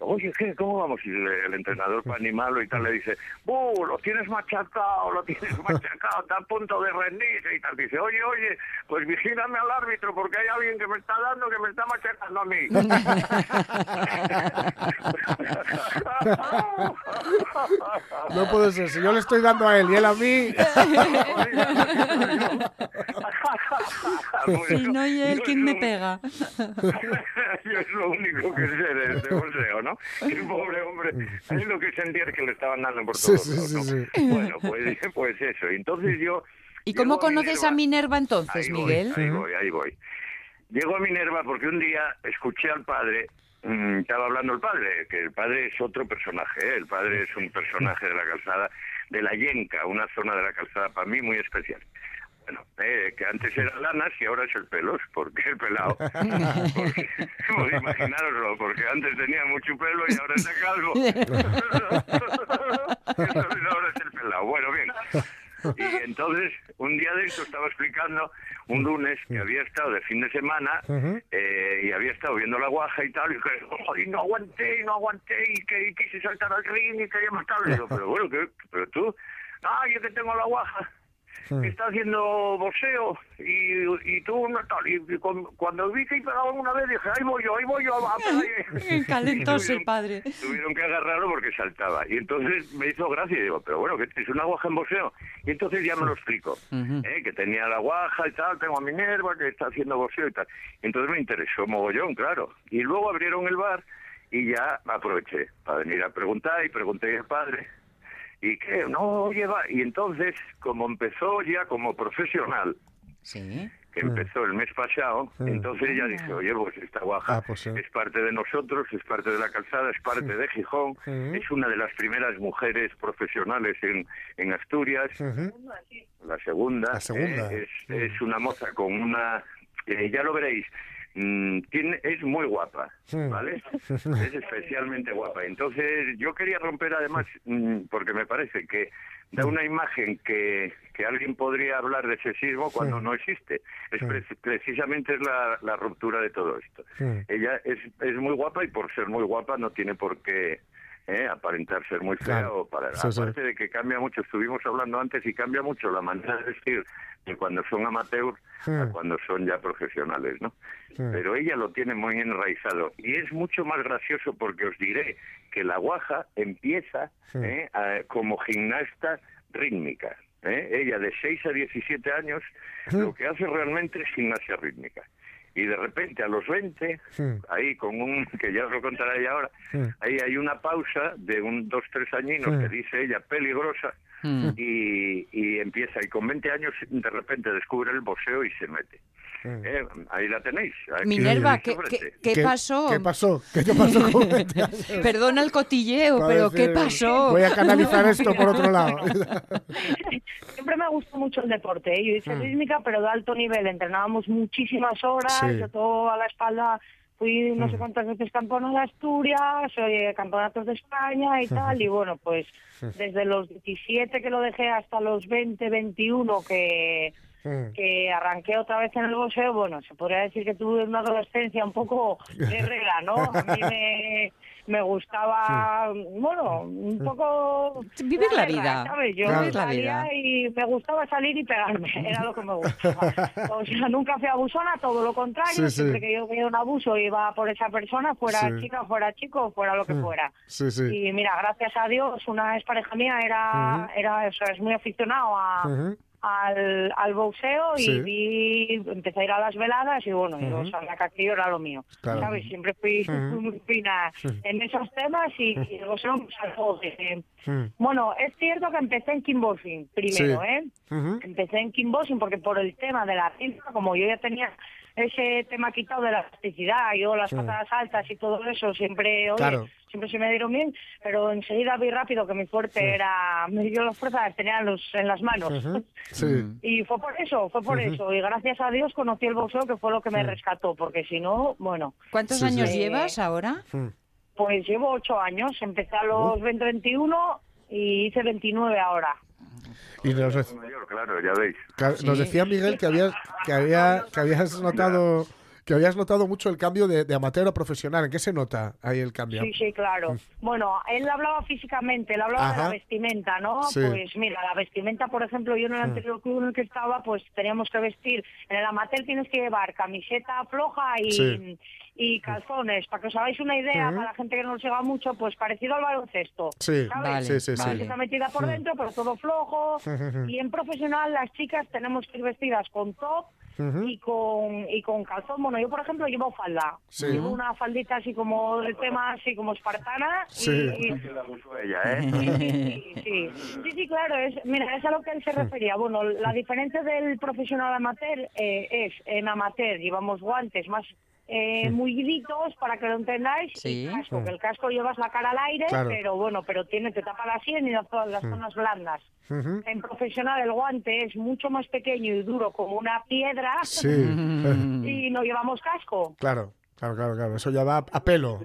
oye, ¿qué? ¿Cómo vamos? Y le- el entrenador para animarlo y tal le dice, ¡bu! Lo tienes machacado, lo tienes [LAUGHS] machacado, está a punto de rendirse y tal. Dice, oye, oye, pues vigílame al árbitro porque hay alguien que me está dando que me está machacando a mí.
No puede ser. Si yo le estoy dando a él y él a mí.
Si no hay él, ¿quién me pega?
Yo es lo único que sé de, de boxeo, ¿no? El pobre hombre, es lo que sentía es que le estaban dando por
Sí,
todos
sí,
¿no?
sí.
Bueno, pues, pues eso. Entonces yo...
¿Y cómo
llego
conoces a Minerva entonces, Miguel?
Ahí voy, ahí voy. Llego a Minerva porque un día escuché al padre, mm, estaba hablando el padre, que el padre es otro personaje, ¿eh? el padre es un personaje de la calzada, de la Yenca, una zona de la calzada para mí muy especial. Bueno, eh, que antes era lanas y ahora es el pelos, porque el pelado. [LAUGHS] Porque, pues imaginároslo, porque antes tenía mucho pelo y ahora está calvo. [LAUGHS] [LAUGHS] Entonces ahora es el pelado. Bueno, bien. Y entonces, un día de esto estaba explicando, un lunes, que había estado de fin de semana eh, y había estado viendo la guaja y tal, y que "Oh, y no aguanté, y no aguanté, y que y quise saltar al ring y quería matarle. Digo, pero bueno, ¿qué? pero tú, ah, yo que tengo la guaja, que está haciendo boxeo, y, y tú no tal. Y, y con- cuando vi que pegaban una vez, dije, ahí voy yo, ahí voy yo a, a pegarle".
Calentoso el padre. [LAUGHS]
Tuvieron que agarrarlo porque saltaba. Y entonces me hizo gracia y digo, pero bueno, que es una guaja en boxeo. Y entonces ya me lo explico. ¿eh? Que tenía la guaja y tal, tengo a Minerva que está haciendo boxeo y tal. Entonces me interesó mogollón, claro. Y luego abrieron el bar y ya aproveché para venir a preguntar y pregunté al padre. Y que no lleva y entonces como empezó ya como profesional
Sí.
que empezó el mes pasado,
Mm.
entonces ella dice, oye, pues esta guaja
Ah, pues sí.
es parte de nosotros, es parte de la calzada, es parte de Gijón,
Mm.
es una de las primeras mujeres profesionales en, en Asturias,
Ujú.
la segunda,
La segunda.
eh, es, es una moza con una, eh, ya lo veréis, mm, tiene, es muy guapa. ¿vale? Es especialmente guapa. Entonces yo quería romper además, mm, porque me parece que da una imagen que, que alguien podría hablar de sexismo cuando
Sí.
no existe. Es
Sí.
pre- precisamente es la, la ruptura de todo esto.
Sí.
Ella es, es muy guapa y por ser muy guapa no tiene por qué eh, aparentar ser muy fea
Claro.
o para
Sí, sí.
aparte de que cambia mucho estuvimos hablando antes y cambia mucho la manera de vestir de cuando son amateur a
Mm.
cuando son ya profesionales no
Mm.
pero ella lo tiene muy enraizado y es mucho más gracioso porque os diré que la guaja empieza
Sí.
eh, a- como gimnasta rítmica ¿eh? ella de 6 a 17 años lo que hace realmente es gimnasia rítmica y de repente a los 20
Sí.
ahí con un [LAUGHS] que ya os lo contaré ella ahora
Sí.
ahí hay una pausa de un dos tres añinos
Sí.
que dice ella peligrosa
Mm.
y, y empieza y con 20 años de repente descubre el boxeo y se mete. Eh, ahí la tenéis aquí
Minerva,
tenéis
¿qué, qué- qué pasó?
¿Qué pasó? ¿Qué te pasó con [LAUGHS] 20 años?
Perdona el cotilleo, pero
decir,
¿qué pasó?
Voy a canalizar esto por otro lado. [LAUGHS]
Siempre me gustó mucho el deporte. ¿eh? Yo hice
Mm.
rítmica, pero de alto nivel. Entrenábamos muchísimas horas,
Sí.
yo todo a la espalda. Fui no sé
Mm.
cuántas veces campeona de Asturias, eh, campeonatos de España y [LAUGHS] tal. Y bueno, pues desde los 17 que lo dejé hasta los 20, 21 que, que arranqué otra vez en el boxeo, bueno, se podría decir que tuve una adolescencia un poco [LAUGHS] guerrera, ¿no? A mí me, me gustaba, bueno, un poco...
Vivir la
guerra,
vida.
¿sabes? Yo.
Vivir la
salía
vida.
y me gustaba salir y pegarme, [LAUGHS] era lo que me gustaba. O sea, nunca fui abusona, todo lo contrario,
Sí, sí.
siempre que yo veía un abuso iba por esa persona, fuera
Sí.
chica, fuera chico, fuera lo que
Mm.
fuera.
Sí, sí.
Y mira, gracias a Dios, una expareja mía era, era o sea, es muy aficionado a. al, al boxeo y
Sí.
vi, empecé a ir a las veladas y bueno, yo
Ujú.
sabía que aquello era lo mío.
Claro.
¿sabes? Siempre fui [LAUGHS] muy fina en esos temas y, y el boxeo me salvó. Bueno, es cierto que empecé en kickboxing primero,
Sí.
¿eh? Empecé en kickboxing porque por el tema de la cinta, como yo ya tenía ese tema quitado de la elasticidad, yo las
Sí.
patadas altas y todo eso siempre, oye,
Claro.
siempre se me dieron bien, pero enseguida vi rápido que mi fuerte era, me dio las fuerzas tenía en, los, en las manos. [LAUGHS]
Sí.
Y fue por eso, fue por eso. Y gracias a Dios conocí el boxeo, que fue lo que me rescató, porque si no, bueno,
¿Cuántos años
Eh,
llevas ahora?
Pues llevo ocho años. Empecé a los 20, 21 y hice 29 ahora.
Y nos,
mayor claro ya veis.
Nos decía Miguel que habías, que había, que habías notado que habías notado mucho el cambio de, de amateur a profesional. ¿En qué se nota ahí el cambio?
Sí, sí, claro. Bueno, él hablaba físicamente, él hablaba de la vestimenta, ¿no?
Sí.
Pues mira, la vestimenta, por ejemplo, yo en el anterior club en el que estaba, pues teníamos que vestir. En el amateur tienes que llevar camiseta floja y,
Sí.
y calzones. Para que os hagáis una idea, para la gente que no llega mucho, pues parecido al baloncesto.
Sí,
¿sabes?
Vale,
sí, sí, sí.
vale.
Camiseta metida por dentro, pero todo flojo. [LAUGHS] Y en profesional, las chicas tenemos que ir vestidas con top Y con y con calzón. Bueno, yo por ejemplo llevo falda.
Sí.
Llevo una faldita así como de tema así como espartana.
Sí.
Y, y-
ella eh
sí, sí, sí, sí, claro. Es, mira, es a lo que él se refería. Bueno, la diferencia del profesional amateur eh, es en amateur llevamos guantes más eh, mulliditos para que lo entendáis
Sí.
y casco, que el casco llevas la cara al aire,
Claro.
pero bueno, pero tiene te tapa la sien y las, las zonas blandas. En profesional el guante es mucho más pequeño y duro como una piedra
Sí, [LAUGHS]
y no llevamos casco.
claro, claro, claro, claro. Eso ya va a pelo.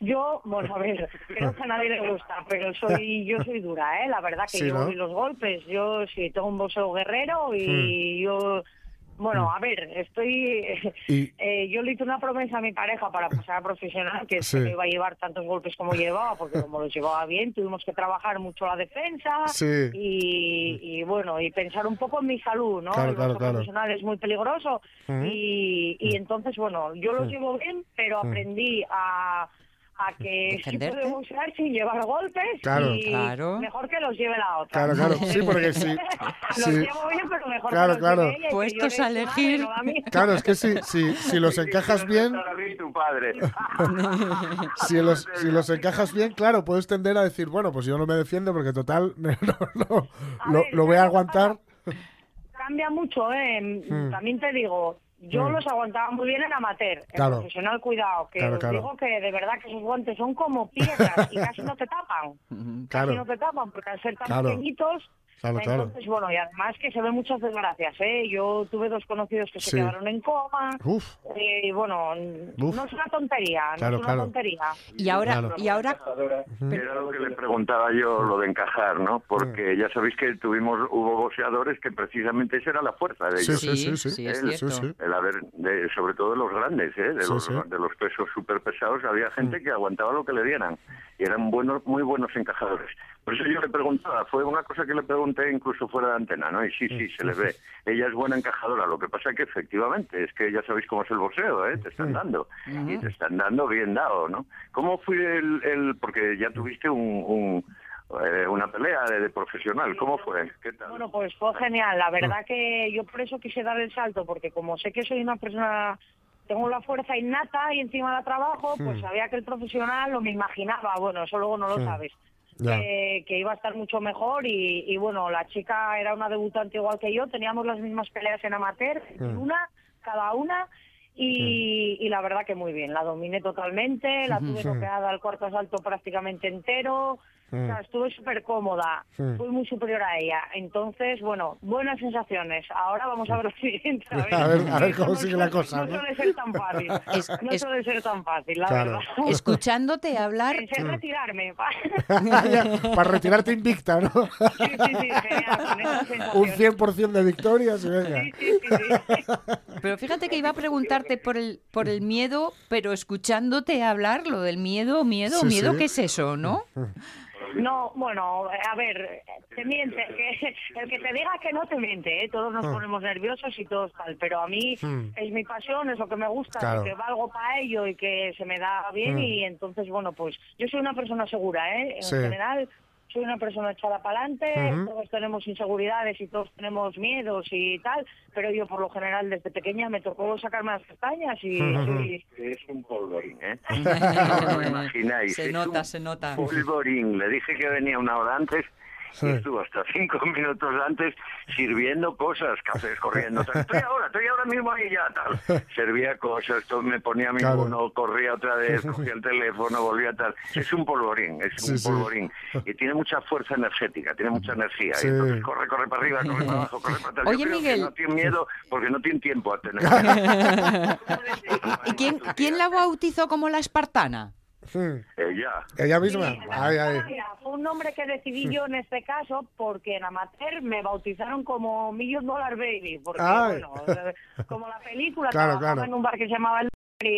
Yo, bueno, a ver, creo que a nadie le gusta, pero soy yo soy dura, ¿eh? La verdad que
Sí,
yo
¿no?
doy los golpes. Yo sí tengo un boxeo guerrero y yo... Bueno, a ver, estoy...
Y- [LAUGHS]
eh, yo le hice una promesa a mi pareja para pasar a profesional que
Sí.
no iba a llevar tantos golpes como llevaba, porque como los llevaba bien, tuvimos que trabajar mucho la defensa
Sí.
y, y, bueno, y pensar un poco en mi salud, ¿no?
Claro,
El
claro, claro.
profesional es muy peligroso y, y entonces, bueno, yo los llevo bien, pero aprendí a, a que sí
Defenderte.
puede boxear sin llevar golpes
Claro.
y
Claro.
mejor que los lleve la otra.
Claro, claro. Sí, porque sí. [LAUGHS]
los
sí.
llevo bien, pero mejor
Claro,
que los
claro.
lleve ella y que
Puestos
yo
a
le
elegir.
madre, no a mí.
Claro, es que si, si, si los encajas bien,
tu padre. [LAUGHS]
si los, si los encajas bien, claro, puedes tender a decir, bueno, pues yo no me defiendo porque total, [LAUGHS] no, no, lo, lo voy a
¿sabes lo que
aguantar.
Cambia mucho, ¿eh?
Mm.
También te digo, yo
Mm.
los aguantaba muy bien en amateur. En profesional, cuidado, que
Claro,
os
claro.
digo que de verdad que esos guantes son como piedras y casi no te tapan. [LAUGHS] Casi no te tapan, porque al ser tan pequeñitos...
Claro, claro.
Entonces, bueno, y además que se ven muchas desgracias, ¿eh? Yo tuve dos conocidos que se
Sí.
quedaron en coma.
Uf.
eh, Y bueno,
Uf.
no es una tontería,
Claro,
no es una
claro.
tontería.
Y ahora,
Claro.
y ahora,
Era lo que le preguntaba yo, lo de encajar, ¿no? Porque ya sabéis que tuvimos, hubo boxeadores que precisamente esa era la fuerza de ellos.
sí, sí, sí.
sí,
sí.
El haber, de- sobre todo de los grandes, ¿eh? de,
Sí,
los,
sí.
de los pesos súper pesados, había gente que aguantaba lo que le dieran y eran buenos, muy buenos encajadores. Por eso yo le preguntaba, fue una cosa que le pregunté incluso fuera de antena, ¿no? Y sí, sí, se le ve. Ella es buena encajadora, lo que pasa que efectivamente, es que ya sabéis cómo es el boxeo, ¿eh? Te están dando. Y te están dando bien dado, ¿no? ¿Cómo fue el...? el porque ya tuviste un... un, eh, una pelea de, de profesional, ¿cómo fue? ¿Qué tal?
Bueno, pues fue genial. La verdad que yo por eso quise dar el salto, porque como sé que soy una persona, tengo la fuerza innata y encima la trabajo, pues sabía que el profesional, o me imaginaba, bueno, eso luego no lo sabes. Que, que iba a estar mucho mejor y, y bueno, la chica era una debutante igual que yo, teníamos las mismas peleas en amateur, una, cada una. Y, y la verdad que muy bien, la dominé totalmente, la [LAUGHS] tuve noqueada al cuarto asalto prácticamente entero, o sea, estuve súper cómoda,
Sí.
fui muy superior a ella. Entonces, bueno, buenas sensaciones. Ahora vamos a ver lo siguiente.
A ver- [LAUGHS] a ver
Esto
cómo
no
sigue
suele-
la cosa,
No
¿no?
suele ser tan fácil. [LAUGHS]
Es-
no
es-
suele ser tan fácil, la
Claro.
verdad. [LAUGHS]
escuchándote hablar,
Pensé retirarme.
Para retirarte invicta, ¿no?
sí, sí, sí, genial, con esa.
Un 100% de victorias venga.
Sí, sí, sí, sí.
pero fíjate que iba a preguntarte por el, por el miedo, pero escuchándote hablar, lo del miedo, miedo,
Sí,
miedo,
sí.
¿qué es eso, no?
No, bueno, a ver, te miente. Que, el que te diga que no te miente, ¿eh? todos nos
Ah.
ponemos nerviosos y todos tal, pero a mí
Hmm.
es mi pasión, es lo que me gusta,
Claro.
que valgo para ello y que se me da bien
Hmm.
y entonces, bueno, pues yo soy una persona segura, ¿eh? En
Sí.
general soy una persona echada para adelante, todos tenemos inseguridades y todos tenemos miedos y tal, pero yo por lo general desde pequeña me tocó sacarme las castañas y soy-
Es un polvorín, ¿eh? No lo imagináis.
Se
es
nota,
un
se nota.
Polvorín. Le dije que venía una hora antes
Sí.
y estuvo hasta cinco [LAUGHS] minutos antes sirviendo cosas, cafés corriendo. tal. Estoy [LAUGHS] ahora, estoy ahora mismo ahí ya, tal. Servía cosas, todo me ponía mi
Claro.
corría otra vez, cogía el teléfono, volvía tal. Es un polvorín, es
Sí,
un
sí.
polvorín. Y tiene mucha fuerza energética, tiene mucha energía.
Sí.
Y entonces corre, corre para arriba, corre para abajo, corre para atrás. Yo
Oye,
creo que
Miguel.
no tiene miedo porque no tiene tiempo a tener. [LAUGHS]
¿Y quién, quién la bautizó como la espartana?
Hmm.
Ella.
Ella misma.
Sí,
Ay, ay.
Mira, fue un nombre que decidí yo en este caso porque en amateur me bautizaron como Million Dollar Baby, porque
Ay.
bueno, eh, como la película [LAUGHS]
Claro, claro.
en un bar que se llamaba el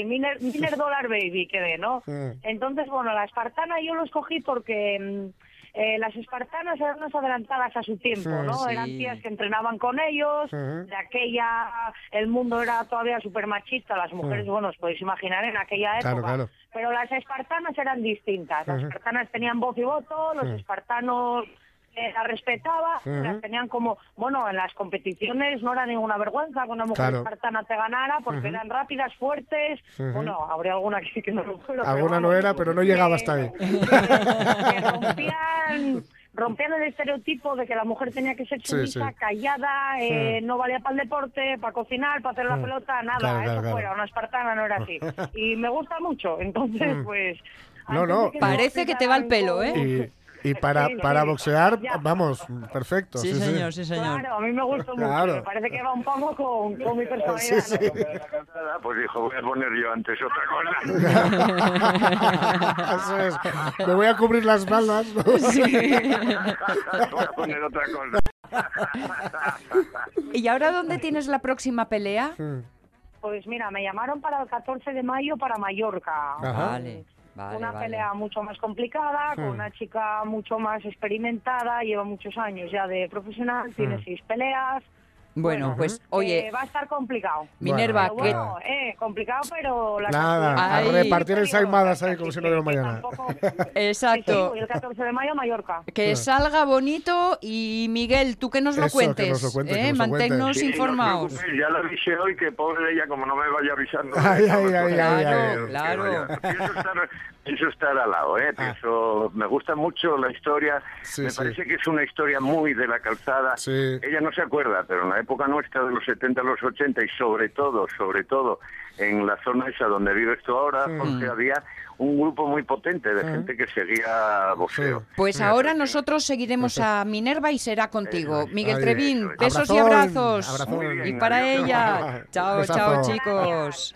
Miller, Miller [LAUGHS] Dollar Baby quedé, ¿no?
Mm.
Entonces, bueno, la espartana yo lo escogí porque mm, eh, las espartanas eran unas adelantadas a su tiempo, ¿no?
sí.
Eran tías que entrenaban con ellos, de aquella, el mundo era todavía súper machista, las mujeres, bueno, os podéis imaginar en aquella época.
Claro, claro.
Pero las espartanas eran distintas. Las espartanas tenían voz y voto, los espartanos eh, las respetaban,
Ujú.
las tenían como, bueno, en las competiciones no era ninguna vergüenza que una mujer
Claro.
espartana te ganara porque eran rápidas, fuertes. Bueno, habría alguna que que no lo fuera. pero
Alguna no era, pero no llegaba hasta ahí.
que- que rompían, rompían el estereotipo de que la mujer tenía que ser
Sí,
sumisa,
sí.
callada, eh, no valía para el deporte, para cocinar, para hacer la
Mm.
pelota, nada,
Claro,
eso
claro, claro.
fuera, una espartana no era así. [LAUGHS] Y me gusta mucho, entonces
Mm.
pues...
No, no.
que
Parece que te va el pelo, ¿eh?
Y, y para,
Sí,
para
sí.
boxear,
Ya.
vamos, perfecto.
Sí, señor, sí, señor.
Claro, a mí me gustó mucho,
Claro.
me parece que va un poco con, con mi personalidad.
Sí, sí.
¿no?
Pues dijo, voy a poner yo antes otra cosa. [LAUGHS]
Eso es. Me voy a cubrir las balas. ¿no? [LAUGHS]
voy a poner otra cosa. [LAUGHS]
¿Y ahora dónde tienes la próxima pelea?
Hmm.
Pues mira, me llamaron para el 14 de mayo para Mallorca.
Ajá.
Vale, vale,
una
vale.
pelea mucho más complicada, con
Hmm.
una chica mucho más experimentada, lleva muchos años ya de profesional, tiene
Hmm.
seis peleas,
Bueno, pues oye,
Eh, va a estar complicado.
Minerva,
Pero
que
bueno, eh, complicado, pero la
Nada, a repartir ensaimadas
que-
ahí como si no hubiera mañana.
tampoco- [LAUGHS]
exacto.
Sí, sí, el 14 de mayo Mallorca.
Que salga bonito y Miguel, tú que nos lo
Eso, que
cuentes,
nos lo cuente, que
¿eh?
nos lo cuente.
manténnos
Sí, no os
informados.
preocupéis, ya la avisé hoy que pobre ella, como no me vaya avisando.
Ay, ay,
no,
ay, ay,
Claro.
Pienso estar, pienso estar al lado, ¿eh?
Ah.
Pienso- me gusta mucho la historia.
Sí,
me
sí.
parece que es una historia muy de la calzada.
Sí.
Ella no se acuerda, pero en la época nuestra de los 70 a los 80 y sobre todo, sobre todo en la zona esa donde vives tú ahora, Jorge, había un grupo muy potente de gente que seguía boxeo.
Sí.
Pues ahora nosotros seguiremos a Minerva y será contigo.
Eso.
Miguel Trevín,
eso es.
besos y abrazos.
abrazón.
Y para
adiós.
ella. [LAUGHS] Chao, chao, chicos.